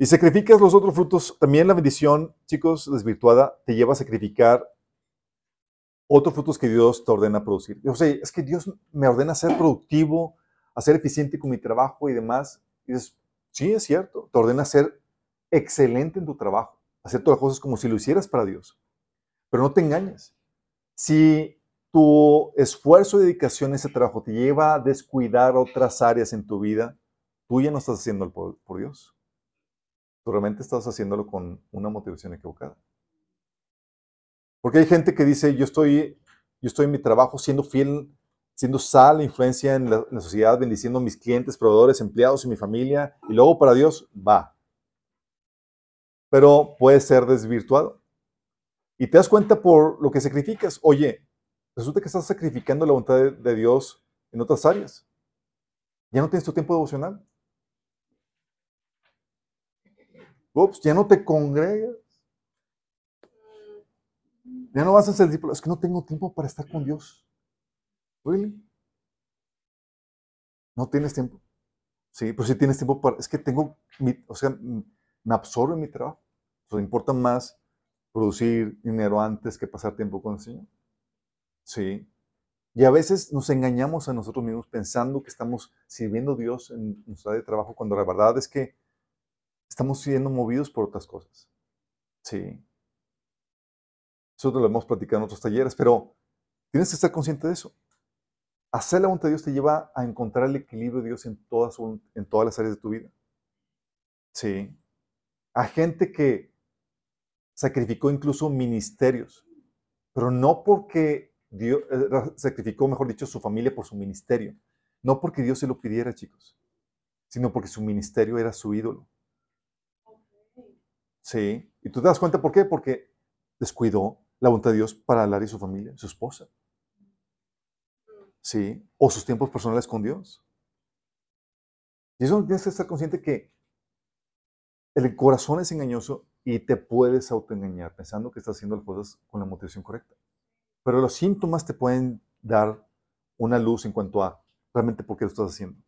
Y sacrificas los otros frutos. También la bendición, chicos, desvirtuada, te lleva a sacrificar otros frutos que Dios te ordena producir. O sea, es que Dios me ordena ser productivo, a ser eficiente con mi trabajo y demás. Y dices, sí, es cierto, te ordena ser excelente en tu trabajo, hacer todas las cosas como si lo hicieras para Dios. Pero no te engañes. Si tu esfuerzo y dedicación a ese trabajo te lleva a descuidar otras áreas en tu vida, tú ya no estás haciéndolo por, por Dios. Tú realmente estás haciéndolo con una motivación equivocada. Porque hay gente que dice, yo estoy, yo estoy en mi trabajo siendo fiel, siendo sal, influencia en la, sociedad, bendiciendo a mis clientes, proveedores, empleados y mi familia, y luego para Dios va. Pero puede ser desvirtuado. Y te das cuenta por lo que sacrificas. Oye, resulta que estás sacrificando la voluntad de, de Dios en otras áreas. Ya no tienes tu tiempo devocional. Ups, ya no te congregas. Ya no vas a ser discípulo. Es que no tengo tiempo para estar con Dios. ¿Really? No tienes tiempo. Sí, pero sí tienes tiempo para. Es que tengo. o sea, me absorbe mi trabajo. O importa más producir dinero antes que pasar tiempo con el Señor. Sí. Y a veces nos engañamos a nosotros mismos pensando que estamos sirviendo a Dios en nuestra área de trabajo, cuando la verdad es que estamos siendo movidos por otras cosas. Sí. Nosotros lo hemos platicado en otros talleres, pero tienes que estar consciente de eso. Hacer la voluntad de Dios te lleva a encontrar el equilibrio de Dios en todas, en todas las áreas de tu vida. Sí. A gente que sacrificó incluso ministerios, pero no porque Dios, eh, sacrificó, mejor dicho, su familia por su ministerio. No porque Dios se lo pidiera, chicos, sino porque su ministerio era su ídolo. Sí, y tú te das cuenta por qué, porque descuidó la voluntad de Dios para Lara y su familia, su esposa. Sí, o sus tiempos personales con Dios. Y eso tienes que estar consciente que el corazón es engañoso y te puedes autoengañar pensando que estás haciendo las cosas con la motivación correcta. Pero los síntomas te pueden dar una luz en cuanto a realmente por qué lo estás haciendo.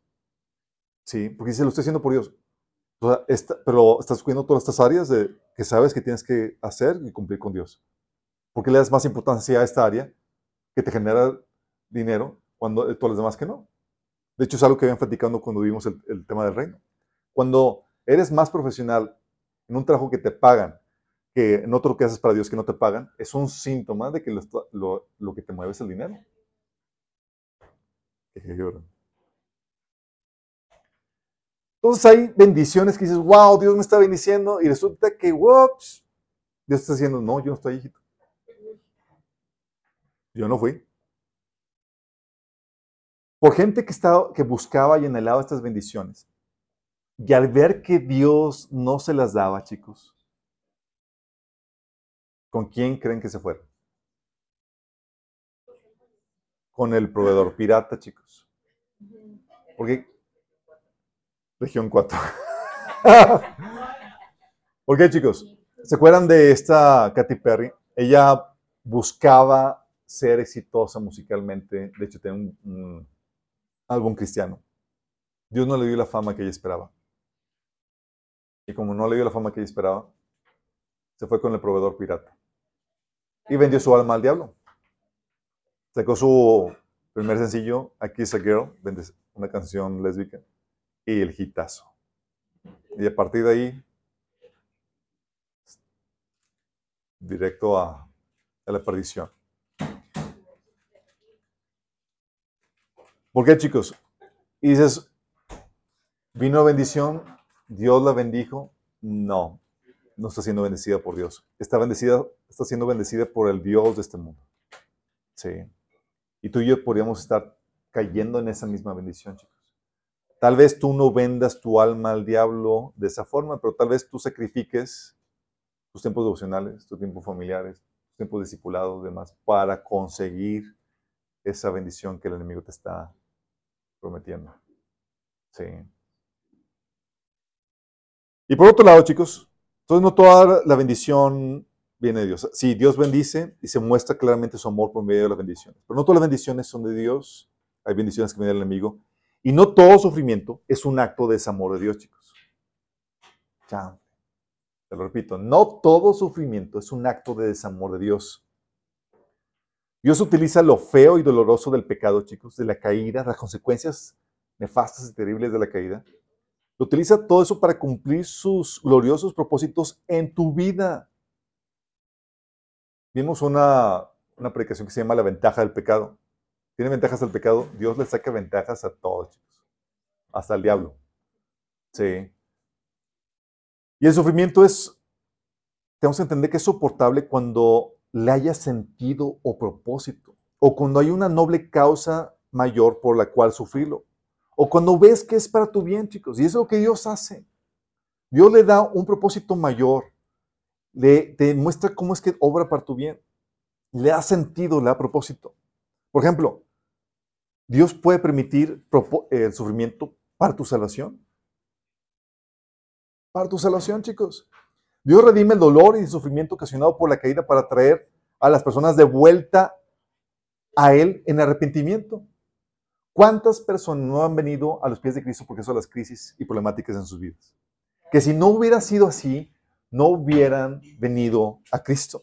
Sí, porque si lo estoy haciendo por Dios, pero estás cuidando todas estas áreas de, que sabes que tienes que hacer y cumplir con Dios. ¿Por qué le das más importancia a esta área que te genera dinero cuando todas las demás que no? De hecho, es algo que habían platicando cuando vimos el, tema del reino. Cuando eres más profesional en un trabajo que te pagan que en otro que haces para Dios que no te pagan, es un síntoma de que lo, lo que te mueve es el dinero. Entonces hay bendiciones que dices, wow, Dios me está bendiciendo, y resulta que, whoops, Dios está diciendo, no, yo no estoy hijito. Yo no fui. Por gente que, estaba, que buscaba y anhelaba estas bendiciones. Y al ver que Dios no se las daba, chicos, ¿con quién creen que se fueron? Con el proveedor pirata, chicos. Porque Región 4. ¿Por qué, chicos? ¿Se acuerdan de esta Katy Perry? Ella buscaba ser exitosa musicalmente. De hecho, tenía un, álbum cristiano. Dios no le dio la fama que ella esperaba. Y como no le dio la fama que ella esperaba, se fue con el proveedor pirata. Y vendió su alma al diablo. Sacó su primer sencillo, Aquí is a Girl, una canción lésbica y el hitazo. Y a partir de ahí, directo a, la perdición. ¿Por qué, chicos? Y dices, vino bendición, Dios la bendijo. No, no está siendo bendecida por Dios. Está bendecida, está siendo bendecida por el Dios de este mundo. Sí. Y tú y yo podríamos estar cayendo en esa misma bendición, chicos. Tal vez tú no vendas tu alma al diablo de esa forma, pero tal vez tú sacrifiques tus tiempos devocionales, tus tiempos familiares, tus tiempos discipulados, demás, para conseguir esa bendición que el enemigo te está prometiendo. Sí. Y por otro lado, chicos, entonces no toda la bendición viene de Dios. Sí, Dios bendice y se muestra claramente su amor por medio de las bendiciones. Pero no todas las bendiciones son de Dios. Hay bendiciones que vienen del enemigo. Y no todo sufrimiento es un acto de desamor de Dios, chicos. Ya, te lo repito, no todo sufrimiento es un acto de desamor de Dios. Dios utiliza lo feo y doloroso del pecado, chicos, de la caída, las consecuencias nefastas y terribles de la caída. Lo utiliza todo eso para cumplir sus gloriosos propósitos en tu vida. Vimos una, una predicación que se llama La ventaja del pecado tiene ventajas al pecado, Dios le saca ventajas a todos, chicos. Hasta al diablo. Sí. Y el sufrimiento es, tenemos que entender que es soportable cuando le haya sentido o propósito, o cuando hay una noble causa mayor por la cual sufrirlo, o cuando ves que es para tu bien, chicos. Y eso es lo que Dios hace. Dios le da un propósito mayor, le, te muestra cómo es que obra para tu bien, le da sentido, le da propósito. Por ejemplo, Dios puede permitir el sufrimiento para tu salvación. Para tu salvación, chicos. Dios redime el dolor y el sufrimiento ocasionado por la caída para traer a las personas de vuelta a Él en arrepentimiento. ¿Cuántas personas no han venido a los pies de Cristo porque son las crisis y problemáticas en sus vidas? Que si no hubiera sido así, no hubieran venido a Cristo.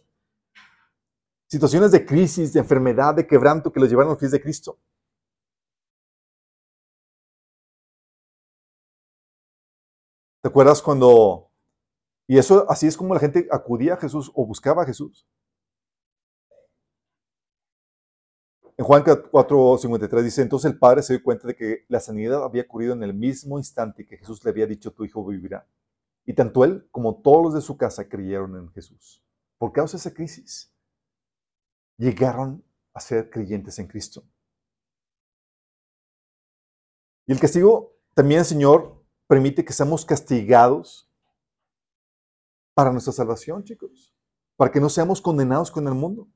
Situaciones de crisis, de enfermedad, de quebranto que los llevaron a los pies de Cristo. ¿Te acuerdas cuando... Y eso así es como la gente acudía a Jesús o buscaba a Jesús. En Juan 4:53 dice, entonces el padre se dio cuenta de que la sanidad había ocurrido en el mismo instante que Jesús le había dicho, tu hijo vivirá. Y tanto él como todos los de su casa creyeron en Jesús. Por causa de esa crisis, llegaron a ser creyentes en Cristo. Y el castigo también Señor permite que seamos castigados para nuestra salvación, chicos, para que no seamos condenados con el mundo.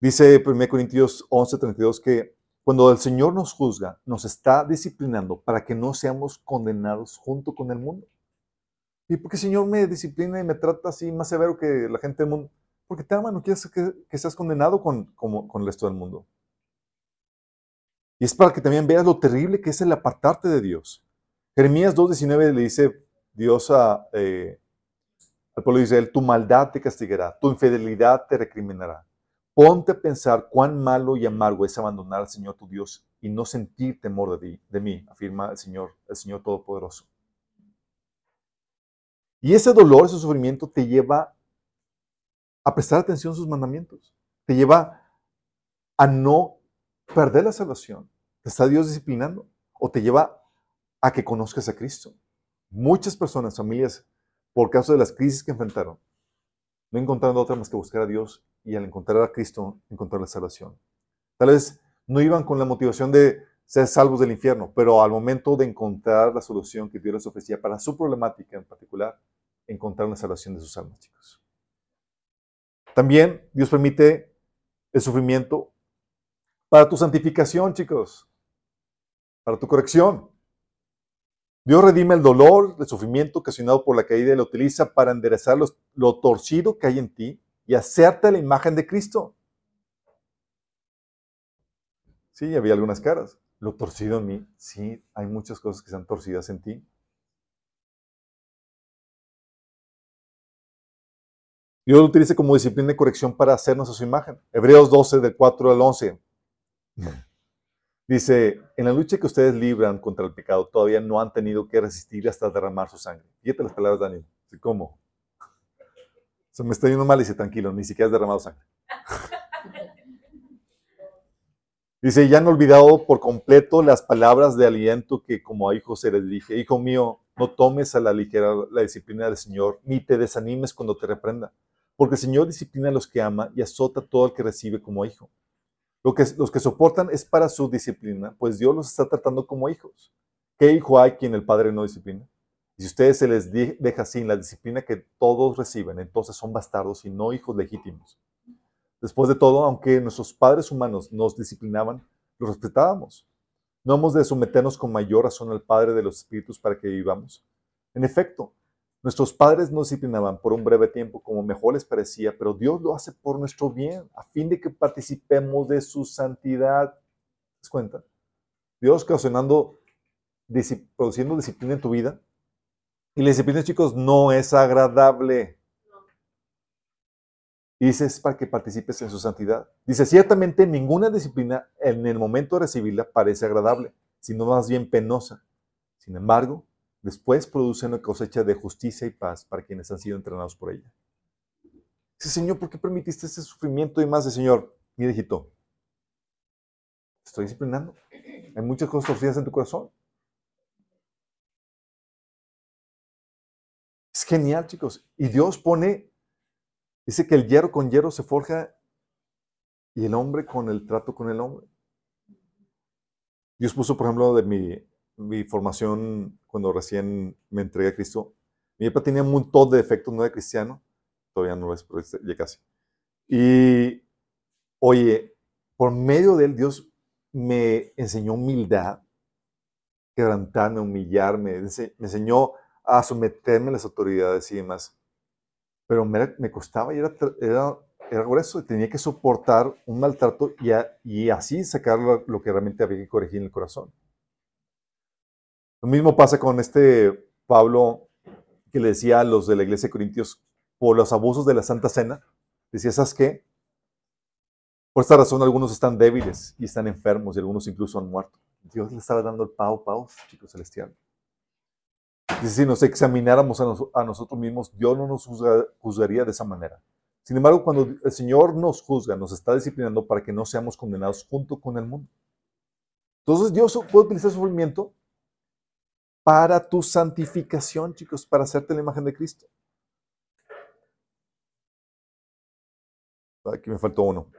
Dice 1 Corintios 11:32 que cuando el Señor nos juzga, nos está disciplinando para que no seamos condenados junto con el mundo. ¿Y por qué el Señor me disciplina y me trata así más severo que la gente del mundo? Porque te ama, no quieres que, seas condenado con, con el resto del mundo. Y es para que también veas lo terrible que es el apartarte de Dios. Jeremías 2.19 le dice Dios a, eh, al pueblo de Israel, tu maldad te castigará, tu infidelidad te recriminará. Ponte a pensar cuán malo y amargo es abandonar al Señor tu Dios y no sentir temor de, de mí, afirma el Señor, el Señor Todopoderoso. Y ese dolor, ese sufrimiento te lleva a prestar atención a sus mandamientos. Te lleva a no perder la salvación. Te está Dios disciplinando o te lleva a que conozcas a Cristo. Muchas personas, familias, por causa de las crisis que enfrentaron, no encontraron otra más que buscar a Dios y al encontrar a Cristo, encontrar la salvación. Tal vez no iban con la motivación de ser salvos del infierno, pero al momento de encontrar la solución que Dios les ofrecía para su problemática en particular, encontraron la salvación de sus almas, chicos. También Dios permite el sufrimiento para tu santificación, chicos, para tu corrección. Dios redime el dolor, el sufrimiento ocasionado por la caída y lo utiliza para enderezar lo torcido que hay en ti y hacerte la imagen de Cristo. Sí, había algunas caras. Lo torcido en mí, sí, hay muchas cosas que están torcidas en ti. Dios lo utiliza como disciplina de corrección para hacernos a su imagen. Hebreos 12, del 4 al 11. Dice, en la lucha que ustedes libran contra el pecado, todavía no han tenido que resistir hasta derramar su sangre. Fíjate las palabras, Daniel. ¿Cómo? Se me está yendo mal y dice, tranquilo, ni siquiera has derramado sangre. Dice, ya han olvidado por completo las palabras de aliento que como a hijos se les dije, hijo mío, no tomes a la ligera la disciplina del Señor, ni te desanimes cuando te reprenda, porque el Señor disciplina a los que ama y azota a todo el que recibe como hijo. Lo que, los que soportan es para su disciplina, pues Dios los está tratando como hijos. ¿Qué hijo hay quien el Padre no disciplina? Y si ustedes se les deja sin la disciplina que todos reciben, entonces son bastardos y no hijos legítimos. Después de todo, aunque nuestros padres humanos nos disciplinaban, los respetábamos. No hemos de someternos con mayor razón al Padre de los Espíritus para que vivamos. En efecto, Nuestros padres nos disciplinaban por un breve tiempo como mejor les parecía, pero Dios lo hace por nuestro bien, a fin de que participemos de su santidad. ¿Te das cuenta? Dios ocasionando, produciendo disciplina en tu vida. Y la disciplina, chicos, no es agradable. Y dice, es para que participes en su santidad. Dice, ciertamente ninguna disciplina en el momento de recibirla parece agradable, sino más bien penosa. Sin embargo, Después produce una cosecha de justicia y paz para quienes han sido entrenados por ella. Dice, Señor, ¿por qué permitiste ese sufrimiento y más? de Señor, mira, hijito, estoy disciplinando. Hay muchas cosas torcidas en tu corazón. Es genial, chicos. Y Dios pone, dice que el hierro con hierro se forja y el hombre con el trato con el hombre. Dios puso, por ejemplo, de mi, mi formación cuando recién me entregué a Cristo, mi papá tenía un montón de defectos, no era cristiano, todavía no lo es, pero ya casi. Y, oye, por medio de él, Dios me enseñó humildad, quebrantarme, humillarme, me enseñó a someterme a las autoridades y demás. Pero me, me costaba y era, era, era, grueso tenía que soportar un maltrato y, y así sacar lo que realmente había que corregir en el corazón. Lo mismo pasa con este Pablo que le decía a los de la iglesia de Corintios por los abusos de la Santa Cena. Decía, ¿sabes qué? Por esta razón algunos están débiles y están enfermos y algunos incluso han muerto. Dios le estaba dando el pau, pau, chicos celestial. Si nos examináramos a, nosotros mismos, Dios no nos juzgaría de esa manera. Sin embargo, cuando el Señor nos juzga, nos está disciplinando para que no seamos condenados junto con el mundo. Entonces Dios puede utilizar sufrimiento para tu santificación, chicos, para hacerte la imagen de Cristo. Aquí me faltó uno.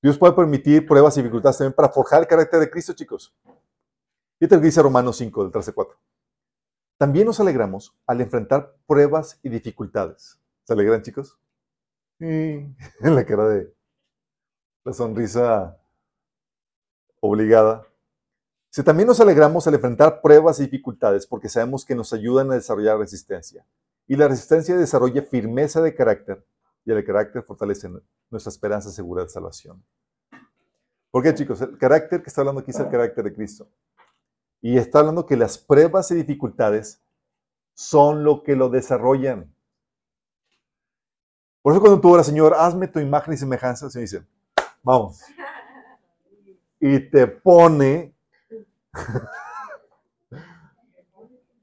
Dios puede permitir pruebas y dificultades también para forjar el carácter de Cristo, chicos. Fíjate lo dice Romanos 5, del 13 4. También nos alegramos al enfrentar pruebas y dificultades. ¿Se alegran, chicos? Sí. En la cara de la sonrisa obligada. Si también nos alegramos al enfrentar pruebas y dificultades porque sabemos que nos ayudan a desarrollar resistencia. Y la resistencia desarrolla firmeza de carácter y el carácter fortalece nuestra esperanza segura de salvación. ¿Por qué, chicos? El carácter que está hablando aquí es el carácter de Cristo. Y está hablando que las pruebas y dificultades son lo que lo desarrollan. Por eso cuando tú oras, Señor, hazme tu imagen y semejanza, se dice, vamos. Y te pone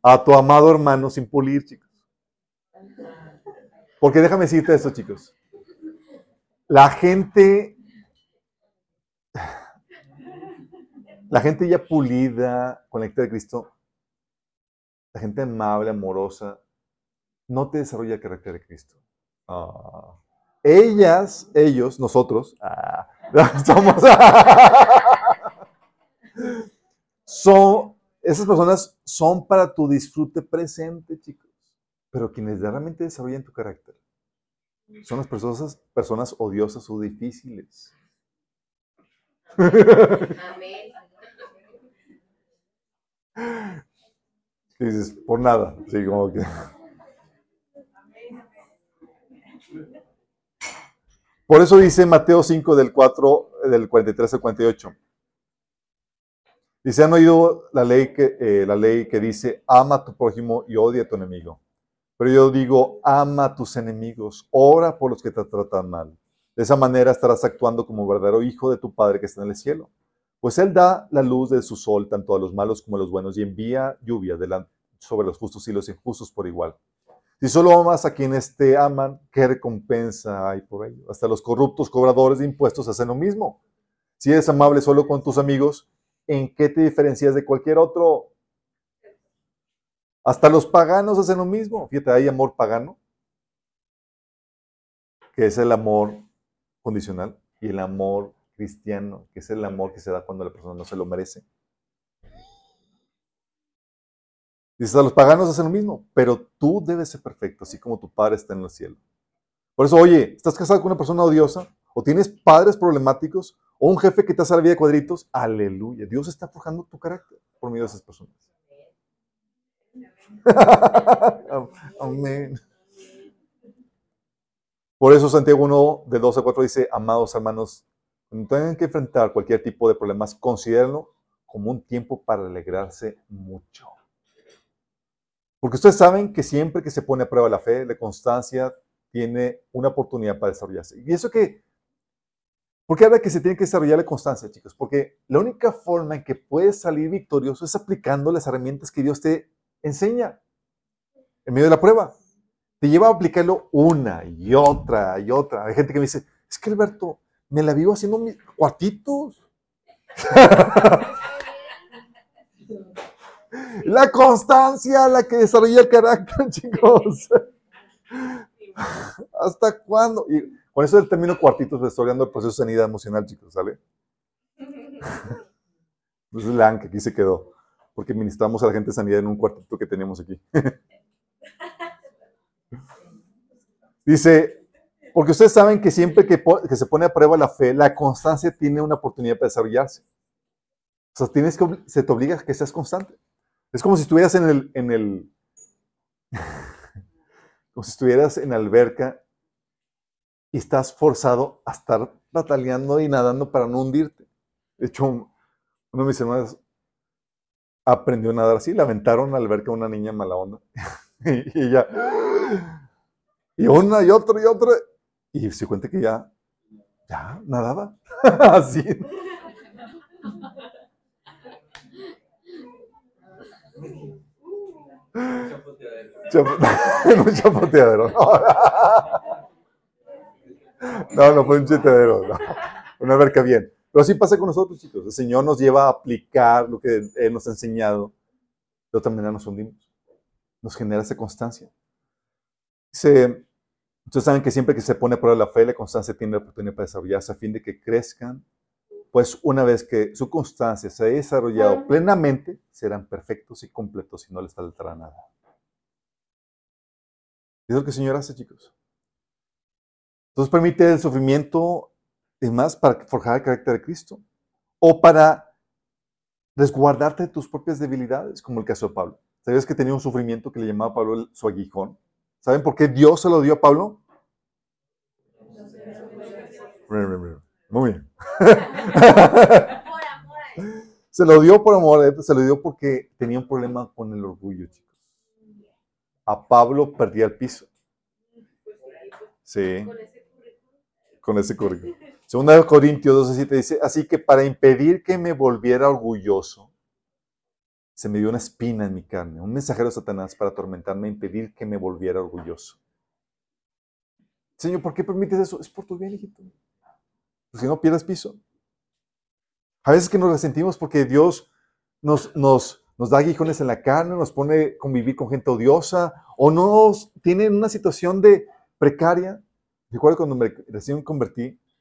a tu amado hermano sin pulir, chicos. Porque déjame decirte esto, chicos. La gente, la gente ya pulida con la de Cristo, la gente amable, amorosa, no te desarrolla el carácter de Cristo. Ah. Ellas, ellos, nosotros, ah, somos, son, esas personas son para tu disfrute presente, chicos. Pero quienes realmente desarrollan tu carácter son las personas, personas odiosas o difíciles. Amén. dices, por nada. Sí, como que. Por eso dice Mateo 5 del 4, del 43 al 48. Dice, han oído la ley que, eh, la ley que dice, ama a tu prójimo y odia a tu enemigo. Pero yo digo, ama a tus enemigos, ora por los que te tratan mal. De esa manera estarás actuando como verdadero hijo de tu Padre que está en el cielo. Pues Él da la luz de su sol tanto a los malos como a los buenos y envía lluvia sobre los justos y los injustos por igual. Si solo amas a quienes te aman, ¿qué recompensa hay por ello? Hasta los corruptos cobradores de impuestos hacen lo mismo. Si eres amable solo con tus amigos, ¿en qué te diferencias de cualquier otro? Hasta los paganos hacen lo mismo. Fíjate, hay amor pagano, que es el amor condicional, y el amor cristiano, que es el amor que se da cuando la persona no se lo merece. Dices, a los paganos hacen lo mismo, pero tú debes ser perfecto, así como tu padre está en el cielo. Por eso, oye, ¿estás casado con una persona odiosa? ¿O tienes padres problemáticos? ¿O un jefe que te hace la vida de cuadritos? Aleluya. Dios está forjando tu carácter por medio de esas personas. Amén. Por eso Santiago 1, de 2 a 4 dice, amados hermanos, cuando tengan que enfrentar cualquier tipo de problemas, considérenlo como un tiempo para alegrarse mucho. Porque ustedes saben que siempre que se pone a prueba la fe, la constancia tiene una oportunidad para desarrollarse. Y eso que, ¿por qué habla que se tiene que desarrollar la constancia, chicos? Porque la única forma en que puedes salir victorioso es aplicando las herramientas que Dios te enseña en medio de la prueba. Te lleva a aplicarlo una y otra y otra. Hay gente que me dice, es que Alberto, me la vivo haciendo mis cuartitos. la constancia, la que desarrolla el carácter, chicos. ¿Hasta cuándo? Y con eso del término cuartitos estoy hablando del proceso de sanidad emocional, chicos, ¿sale? Entonces lean que aquí se quedó porque ministramos a la gente de sanidad en un cuartito que teníamos aquí. Dice, porque ustedes saben que siempre que, se pone a prueba la fe, la constancia tiene una oportunidad para desarrollarse. O sea, tienes que, se te obliga a que seas constante. Es como si estuvieras en el, en el, como si estuvieras en la alberca y estás forzado a estar bataleando y nadando para no hundirte. De hecho, uno de mis hermanos aprendió a nadar así, la aventaron al ver que una niña mala onda. y, ya. Y una y otra y otra. Y se cuenta que ya, ya nadaba. así. un chapoteadero. No, no fue un chapoteadero. No. Una verca bien. Pero así pasa con nosotros, chicos. El Señor nos lleva a aplicar lo que Él nos ha enseñado. De otra manera nos hundimos. Nos genera esa constancia. Dice, Ustedes saben que siempre que se pone a prueba la fe, la constancia tiene la oportunidad para desarrollarse a fin de que crezcan. Pues una vez que su constancia se haya desarrollado plenamente, serán perfectos y completos y no les faltará nada. Es lo que el Señor hace, chicos. Entonces permite el sufrimiento, es más, para forjar el carácter de Cristo. O para resguardarte de tus propias debilidades, como el caso de Pablo. ¿Sabías que tenía un sufrimiento que le llamaba Pablo su aguijón? ¿Saben por qué Dios se lo dio a Pablo? Muy bien. se lo dio por amor, se lo dio porque tenía un problema con el orgullo, chicos. A Pablo perdía el piso. Sí. Con ese currículum. Segunda Corintios 12:7 dice, así que para impedir que me volviera orgulloso, se me dio una espina en mi carne, un mensajero de Satanás para atormentarme e impedir que me volviera orgulloso. Señor, ¿por qué permites eso? Es por tu bien, hijito. Pues si no pierdas piso. A veces que nos resentimos porque Dios nos da aguijones en la carne, nos pone a convivir con gente odiosa o nos tiene en una situación de precaria. Recuerdo cuando me recién convertí,